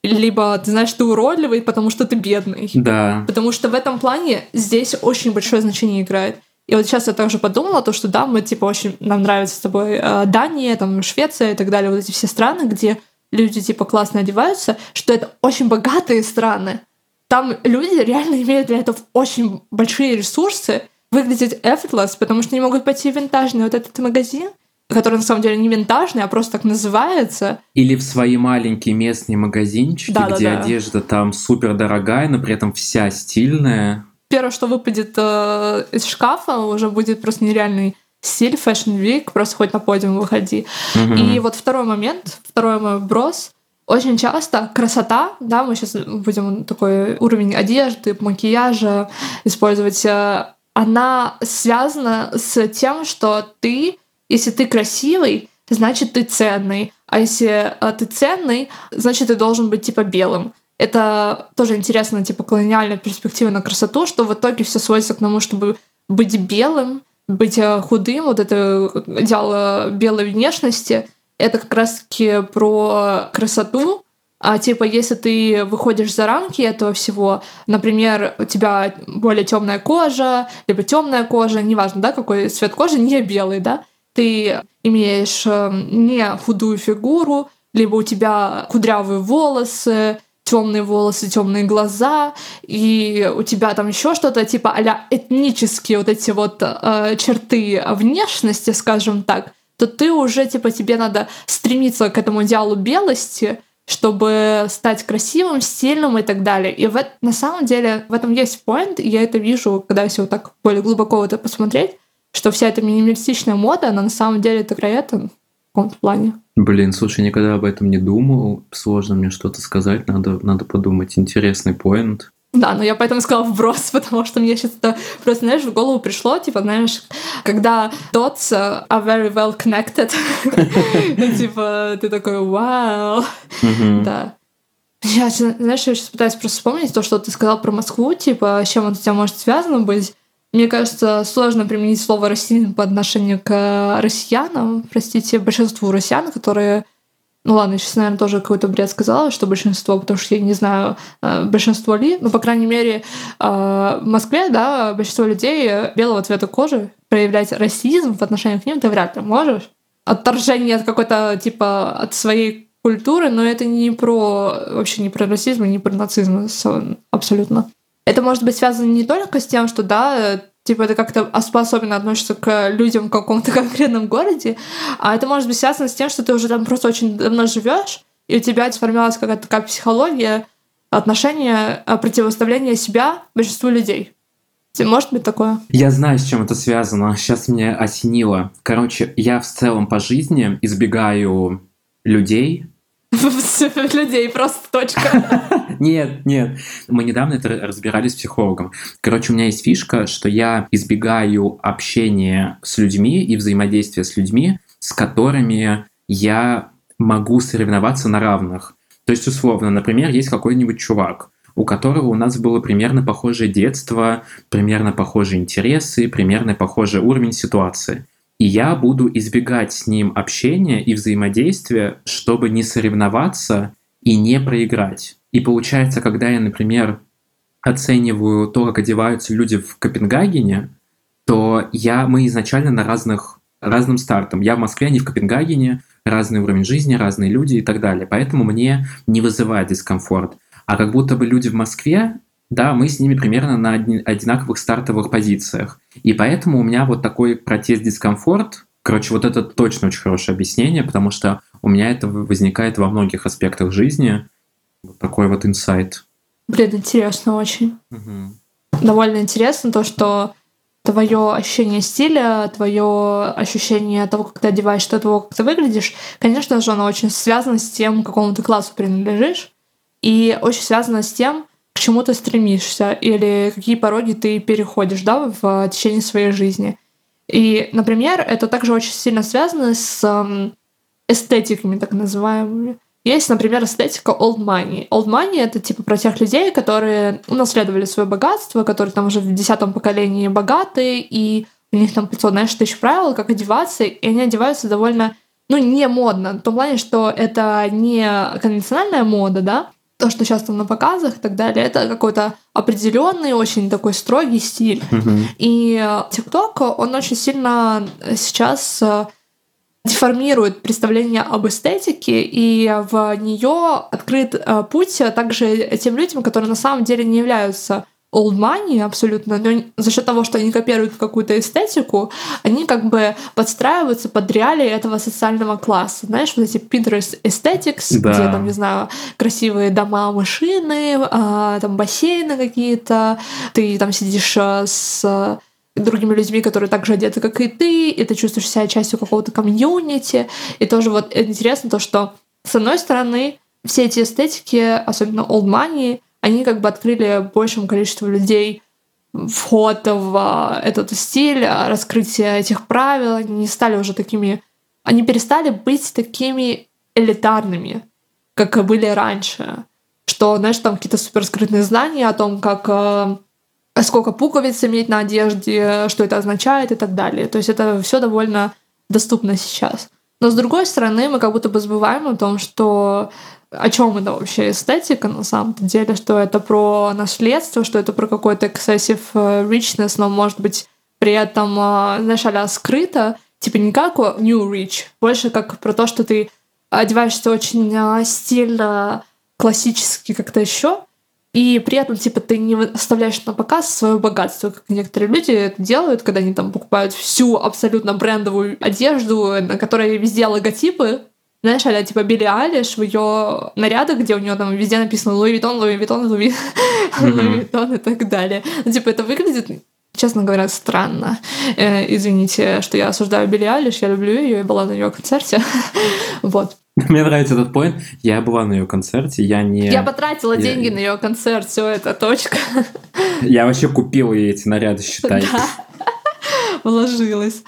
либо ты знаешь, ты уродливый, потому что ты бедный. Да. Потому что в этом плане здесь очень большое значение играет. И вот сейчас я также подумала, то, что да, мы типа очень, нам нравится с тобой э, Дания, там Швеция и так далее, вот эти все страны, где люди типа классно одеваются, что это очень богатые страны. Там люди реально имеют для этого очень большие ресурсы выглядеть effortless, потому что они могут пойти в винтажный вот этот магазин, который на самом деле не винтажный, а просто так называется. Или в свои маленькие местные магазинчики, да, где да, да. одежда там супер дорогая, но при этом вся стильная первое, что выпадет э, из шкафа, уже будет просто нереальный стиль, Fashion Week, просто хоть на подиум выходи. Mm-hmm. И вот второй момент, второй мой вброс. Очень часто красота, да, мы сейчас будем такой уровень одежды, макияжа использовать, э, она связана с тем, что ты, если ты красивый, значит ты ценный. А если э, ты ценный, значит ты должен быть типа белым. Это тоже интересно, типа колониальная перспектива на красоту, что в итоге все сводится к тому, чтобы быть белым, быть э, худым, вот это идеал э, белой внешности, это как раз-таки про красоту, а типа, если ты выходишь за рамки этого всего, например, у тебя более темная кожа, либо темная кожа, неважно, да, какой цвет кожи, не белый, да, ты имеешь э, не худую фигуру, либо у тебя кудрявые волосы, темные волосы, темные глаза, и у тебя там еще что-то типа а этнические вот эти вот э, черты внешности, скажем так, то ты уже типа тебе надо стремиться к этому идеалу белости, чтобы стать красивым, стильным и так далее. И в, на самом деле в этом есть поинт, я это вижу, когда если вот так более глубоко это посмотреть, что вся эта минималистичная мода, она на самом деле это про это в каком-то плане. Блин, слушай, никогда об этом не думал. Сложно мне что-то сказать, надо, надо подумать. Интересный поинт. Да, но я поэтому сказала вброс, потому что мне сейчас это просто, знаешь, в голову пришло, типа, знаешь, когда dots are very well connected, ну, типа, ты такой, вау, да. Я, знаешь, я сейчас пытаюсь просто вспомнить то, что ты сказал про Москву, типа, с чем это у тебя может связано быть. Мне кажется, сложно применить слово «расизм» по отношению к россиянам, простите, большинству россиян, которые ну ладно, сейчас, наверное, тоже какой-то бред сказала, что большинство, потому что я не знаю, э, большинство ли, но, по крайней мере, э, в Москве, да, большинство людей белого цвета кожи проявлять расизм в отношении к ним ты вряд ли можешь. Отторжение от какой-то, типа, от своей культуры, но это не про, вообще не про расизм, не про нацизм абсолютно. Это может быть связано не только с тем, что, да, типа ты как-то способен относишься к людям в каком-то конкретном городе, а это может быть связано с тем, что ты уже там просто очень давно живешь, и у тебя сформировалась какая-то такая психология, отношения, а, противоставления себя большинству людей. Может быть такое? Я знаю, с чем это связано. Сейчас меня осенило. Короче, я в целом по жизни избегаю людей, людей, просто точка. Нет, нет. Мы недавно это разбирались с психологом. Короче, у меня есть фишка, что я избегаю общения с людьми и взаимодействия с людьми, с которыми я могу соревноваться на равных. То есть, условно, например, есть какой-нибудь чувак, у которого у нас было примерно похожее детство, примерно похожие интересы, примерно похожий уровень ситуации. И я буду избегать с ним общения и взаимодействия, чтобы не соревноваться и не проиграть. И получается, когда я, например, оцениваю то, как одеваются люди в Копенгагене, то я, мы изначально на разных, разным стартом. Я в Москве, а не в Копенгагене, разный уровень жизни, разные люди и так далее. Поэтому мне не вызывает дискомфорт. А как будто бы люди в Москве да, мы с ними примерно на одинаковых стартовых позициях. И поэтому у меня вот такой протест-дискомфорт, короче, вот это точно очень хорошее объяснение, потому что у меня это возникает во многих аспектах жизни. Вот такой вот инсайт. Блин, интересно очень. Угу. Довольно интересно то, что твое ощущение стиля, твое ощущение того, как ты одеваешься, того, как ты выглядишь, конечно же, оно очень связано с тем, к какому ты классу принадлежишь, и очень связано с тем, к чему ты стремишься или какие пороги ты переходишь да, в течение своей жизни. И, например, это также очень сильно связано с эстетиками, так называемыми. Есть, например, эстетика old money. Old money — это типа про тех людей, которые унаследовали свое богатство, которые там уже в десятом поколении богаты, и у них там 500, знаешь, тысяч правил, как одеваться, и они одеваются довольно, ну, не модно, в том плане, что это не конвенциональная мода, да, то, что сейчас там на показах и так далее, это какой-то определенный, очень такой строгий стиль. Mm-hmm. И TikTok, он очень сильно сейчас э, деформирует представление об эстетике, и в нее открыт э, путь также тем людям, которые на самом деле не являются old money абсолютно, но за счет того, что они копируют какую-то эстетику, они как бы подстраиваются под реалии этого социального класса. Знаешь, вот эти Pinterest Aesthetics, да. где там, не знаю, красивые дома, машины, а, там бассейны какие-то, ты там сидишь а, с другими людьми, которые также одеты, как и ты, и ты чувствуешь себя частью какого-то комьюнити. И тоже вот интересно то, что с одной стороны, все эти эстетики, особенно old money, они как бы открыли большему количеству людей вход в а, этот стиль, а, раскрытие этих правил, они не стали уже такими... Они перестали быть такими элитарными, как были раньше. Что, знаешь, там какие-то суперскрытные знания о том, как а, сколько пуговиц иметь на одежде, что это означает и так далее. То есть это все довольно доступно сейчас. Но с другой стороны, мы как будто бы забываем о том, что о чем это вообще эстетика на самом деле, что это про наследство, что это про какой-то excessive э, richness, но может быть при этом, э, знаешь, а скрыто, типа не как new rich, больше как про то, что ты одеваешься очень э, стильно, классически как-то еще, и при этом, типа, ты не оставляешь на показ свое богатство, как некоторые люди это делают, когда они там покупают всю абсолютно брендовую одежду, на которой везде логотипы, знаешь, а типа Билли Айлиш в ее нарядах, где у нее там везде написано Louis Vuitton, Louis Vuitton, Louis Виттон и так далее. Ну, типа, это выглядит честно говоря, странно. Э, извините, что я осуждаю Билли Айлиш, я люблю ее, я была на ее концерте. вот. Мне нравится этот point. Я была на ее концерте, я не... Я потратила я... деньги на ее концерт, все это точка. я вообще купила ей эти наряды, считай. Да. Вложилась.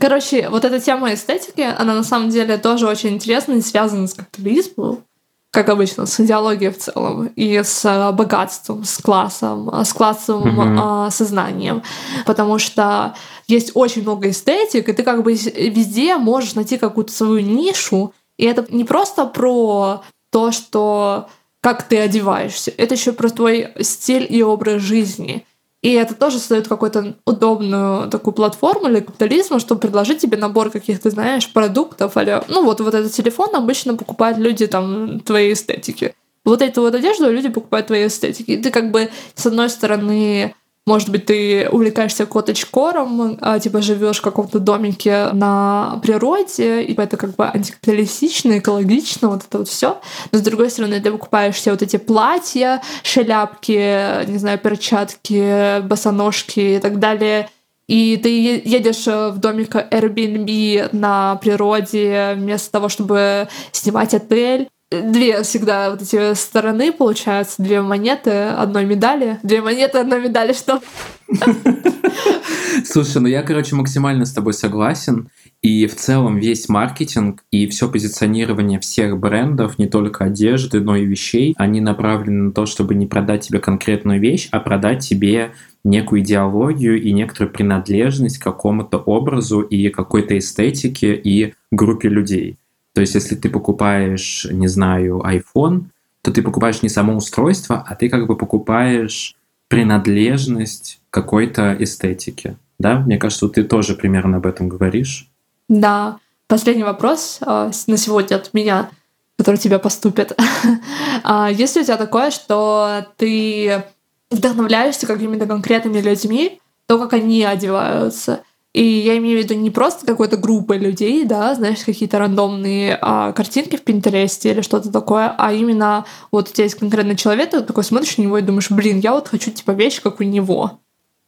Короче, вот эта тема эстетики, она на самом деле тоже очень интересна и связана с капитализмом. как обычно, с идеологией в целом, и с э, богатством, с классом, э, с классовым mm-hmm. сознанием. Потому что есть очень много эстетик, и ты как бы везде можешь найти какую-то свою нишу. И это не просто про то, что как ты одеваешься, это еще про твой стиль и образ жизни. И это тоже создает какую-то удобную такую платформу для капитализма, чтобы предложить тебе набор каких-то, знаешь, продуктов. Или, ну вот, вот этот телефон обычно покупают люди там твоей эстетики. Вот эту вот одежду люди покупают твои эстетики. И ты как бы, с одной стороны, может быть, ты увлекаешься коттедж-кором, а, типа живешь в каком-то домике на природе, и это как бы антикапиталистично, экологично, вот это вот все. Но с другой стороны, ты покупаешь все вот эти платья, шляпки, не знаю, перчатки, босоножки и так далее. И ты едешь в домик Airbnb на природе вместо того, чтобы снимать отель две всегда вот эти стороны получаются, две монеты одной медали. Две монеты одной медали, что? Слушай, ну я, короче, максимально с тобой согласен. И в целом весь маркетинг и все позиционирование всех брендов, не только одежды, но и вещей, они направлены на то, чтобы не продать тебе конкретную вещь, а продать тебе некую идеологию и некоторую принадлежность к какому-то образу и какой-то эстетике и группе людей. То есть, если ты покупаешь, не знаю, iPhone, то ты покупаешь не само устройство, а ты как бы покупаешь принадлежность какой-то эстетики. Да? Мне кажется, ты тоже примерно об этом говоришь. Да. Последний вопрос э, на сегодня от меня, который тебя поступит. а есть ли у тебя такое, что ты вдохновляешься какими-то конкретными людьми, то, как они одеваются? И я имею в виду не просто какой-то группой людей, да, знаешь, какие-то рандомные а, картинки в Пинтересте или что-то такое, а именно вот у тебя есть конкретный человек, ты такой смотришь на него и думаешь, блин, я вот хочу типа вещь, как у него.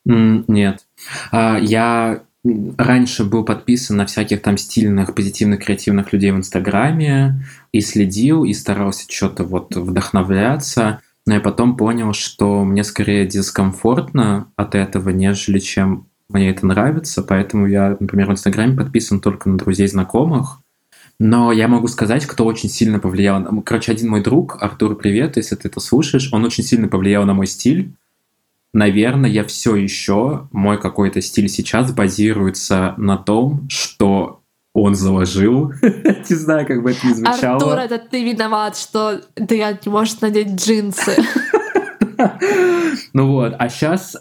Mm, нет. А, я раньше был подписан на всяких там стильных, позитивных, креативных людей в Инстаграме и следил, и старался что-то вот вдохновляться. Но я потом понял, что мне скорее дискомфортно от этого, нежели чем мне это нравится, поэтому я, например, в Инстаграме подписан только на друзей знакомых. Но я могу сказать, кто очень сильно повлиял. Короче, один мой друг, Артур, привет, если ты это слушаешь, он очень сильно повлиял на мой стиль. Наверное, я все еще, мой какой-то стиль сейчас базируется на том, что он заложил. Не знаю, как бы это ни звучало. Артур, это ты виноват, что ты не можешь надеть джинсы. Ну вот, а сейчас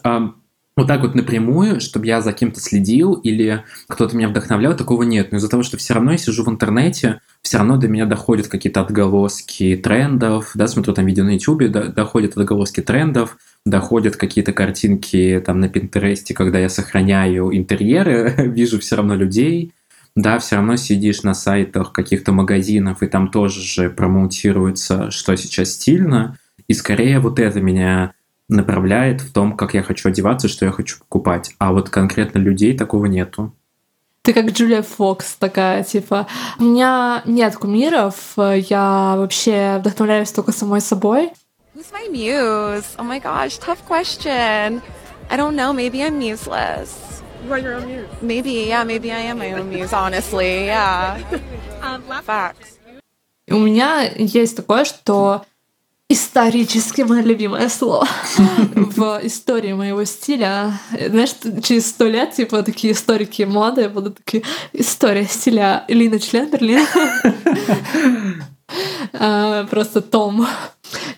вот так вот напрямую, чтобы я за кем-то следил или кто-то меня вдохновлял, такого нет. Но из-за того, что все равно я сижу в интернете, все равно до меня доходят какие-то отголоски трендов, да, смотрю там видео на YouTube, до, доходят отголоски трендов, доходят какие-то картинки там на Пинтересте, когда я сохраняю интерьеры, вижу все равно людей, да, все равно сидишь на сайтах каких-то магазинов, и там тоже же промоутируется, что сейчас стильно, и скорее вот это меня направляет в том, как я хочу одеваться, что я хочу покупать. А вот конкретно людей такого нету. Ты как Джулия Фокс такая, типа, у меня нет кумиров, я вообще вдохновляюсь только самой собой. Who's my muse? Oh my gosh, tough question. I don't know, maybe I'm museless. You are your own muse. Maybe, yeah, maybe I am my own muse, honestly, yeah. um, Facts. У меня есть такое, что исторически мое любимое слово в истории моего стиля. Знаешь, через сто лет, типа, такие историки моды будут такие история стиля Лина Членберлин. А, просто том.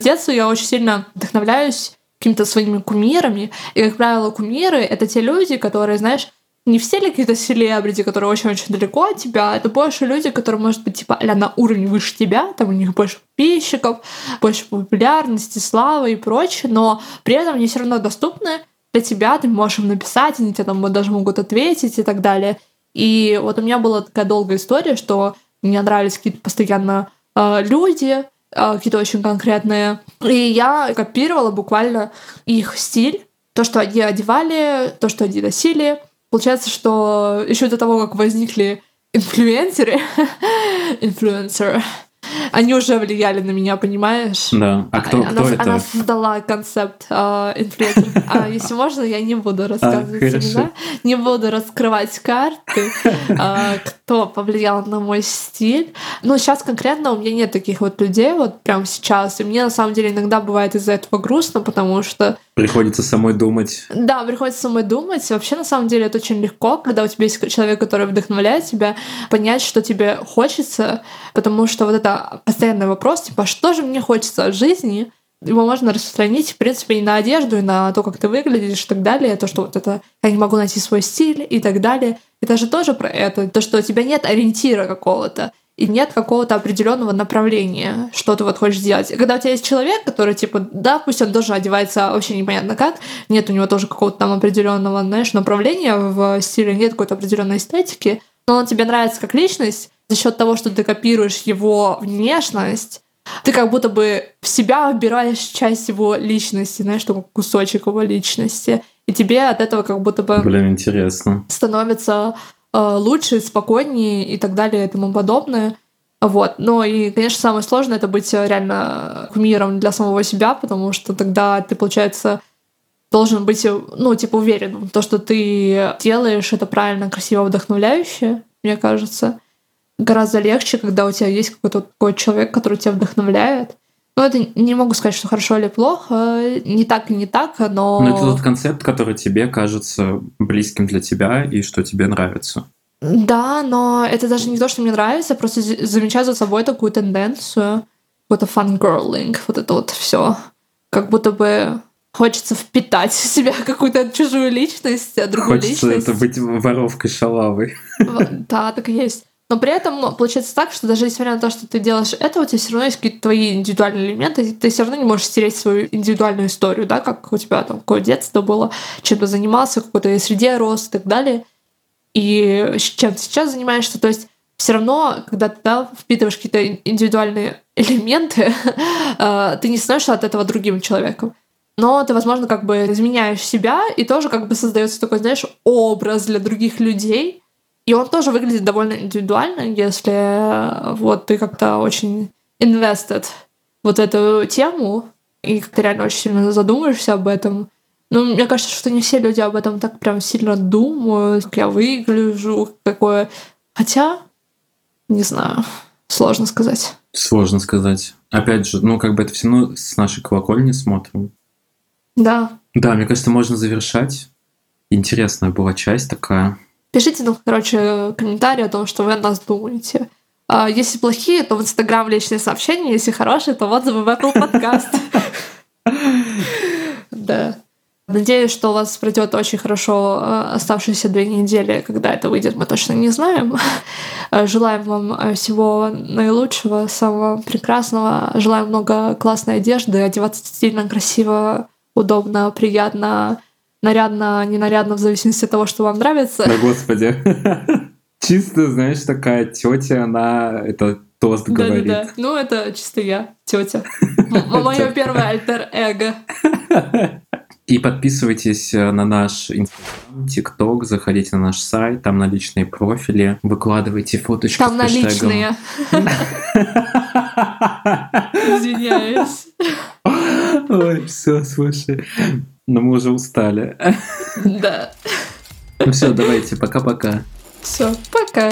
С детства я очень сильно вдохновляюсь какими-то своими кумирами. И, как правило, кумиры — это те люди, которые, знаешь, не все ли какие-то селебрити, которые очень-очень далеко от тебя, это больше люди, которые, может быть, типа, а на уровень выше тебя, там у них больше подписчиков, больше популярности, славы и прочее, но при этом они все равно доступны для тебя, ты можешь им написать, они тебе там даже могут ответить и так далее. И вот у меня была такая долгая история, что мне нравились какие-то постоянно э, люди, э, какие-то очень конкретные. И я копировала буквально их стиль, то, что они одевали, то, что они носили, Получается, что еще до того, как возникли инфлюенсеры, инфлюенсеры, они уже влияли на меня, понимаешь? Да. А кто, она, кто это? она создала концепт э, инфлюенсер. А если можно, я не буду рассказывать А, хорошо. имена, не буду раскрывать карты, э, кто повлиял на мой стиль. Но сейчас конкретно у меня нет таких вот людей, вот прям сейчас. И мне на самом деле иногда бывает из-за этого грустно, потому что Приходится самой думать. да, приходится самой думать. Вообще, на самом деле, это очень легко, когда у тебя есть человек, который вдохновляет тебя, понять, что тебе хочется, потому что вот это постоянный вопрос, типа, «А что же мне хочется от жизни, его можно распространить, в принципе, и на одежду, и на то, как ты выглядишь и так далее, то, что вот это «я не могу найти свой стиль» и так далее. Это же тоже про это, то, что у тебя нет ориентира какого-то, и нет какого-то определенного направления, что ты вот хочешь делать. И когда у тебя есть человек, который, типа, да, пусть он тоже одевается вообще непонятно как, нет у него тоже какого-то там определенного, знаешь, направления в стиле, нет какой-то определенной эстетики, но он тебе нравится как личность, за счет того, что ты копируешь его внешность, ты как будто бы в себя вбираешь часть его личности, знаешь, такой кусочек его личности. И тебе от этого как будто бы Блин, интересно. становится лучше, спокойнее и так далее и тому подобное. Вот. Но и, конечно, самое сложное это быть э, реально кумиром для самого себя, потому что тогда ты, получается, должен быть, э, ну, типа, уверен в том, что ты делаешь это правильно, красиво, вдохновляюще, мне кажется. Гораздо легче, когда у тебя есть какой-то такой человек, который тебя вдохновляет. Ну, это не могу сказать, что хорошо или плохо, не так и не так, но... Но это тот концепт, который тебе кажется близким для тебя и что тебе нравится. Да, но это даже не то, что мне нравится, просто замечаю за собой такую тенденцию, какой-то fangirling, вот это вот все. Как будто бы хочется впитать в себя какую-то чужую личность, а другую Хочется личность. это быть воровкой шалавой. Да, так и есть. Но при этом ну, получается так, что даже несмотря на то, что ты делаешь это, у тебя все равно есть какие-то твои индивидуальные элементы, и ты все равно не можешь стереть свою индивидуальную историю, да, как у тебя там какое детство было, чем ты занимался, какой-то среде рос и так далее, и чем ты сейчас занимаешься. То есть все равно, когда ты да, впитываешь какие-то ин- индивидуальные элементы, э, ты не становишься от этого другим человеком. Но ты, возможно, как бы изменяешь себя, и тоже как бы создается такой, знаешь, образ для других людей, и он тоже выглядит довольно индивидуально, если э, вот ты как-то очень invested вот эту тему, и как-то реально очень сильно задумаешься об этом. Ну, мне кажется, что не все люди об этом так прям сильно думают, как я выгляжу, какое... Хотя, не знаю, сложно сказать. Сложно сказать. Опять же, ну, как бы это все равно с нашей колокольни смотрим. Да. Да, мне кажется, можно завершать. Интересная была часть такая. Пишите нам, короче, комментарии о том, что вы о нас думаете. А если плохие, то в Инстаграм личные сообщения, если хорошие, то отзывы в Apple Podcast. Да. Надеюсь, что у вас пройдет очень хорошо э, оставшиеся две недели, когда это выйдет, мы точно не знаем. Желаем вам э, всего наилучшего, самого прекрасного. Желаем много классной одежды, одеваться стильно, красиво, удобно, приятно, нарядно, ненарядно, в зависимости от того, что вам нравится. Да, господи. Чисто, знаешь, такая тетя, она это тост говорит. Да-да-да. Ну, это чисто я, тетя. Мое первое альтер-эго. И подписывайтесь э, на наш Инстаграм, ТикТок, заходите на наш сайт, там на личные профили, выкладывайте фоточки Там наличные. Извиняюсь. Ой, все, слушай. Но мы уже устали. Да. Ну все, давайте, пока-пока. Все, пока.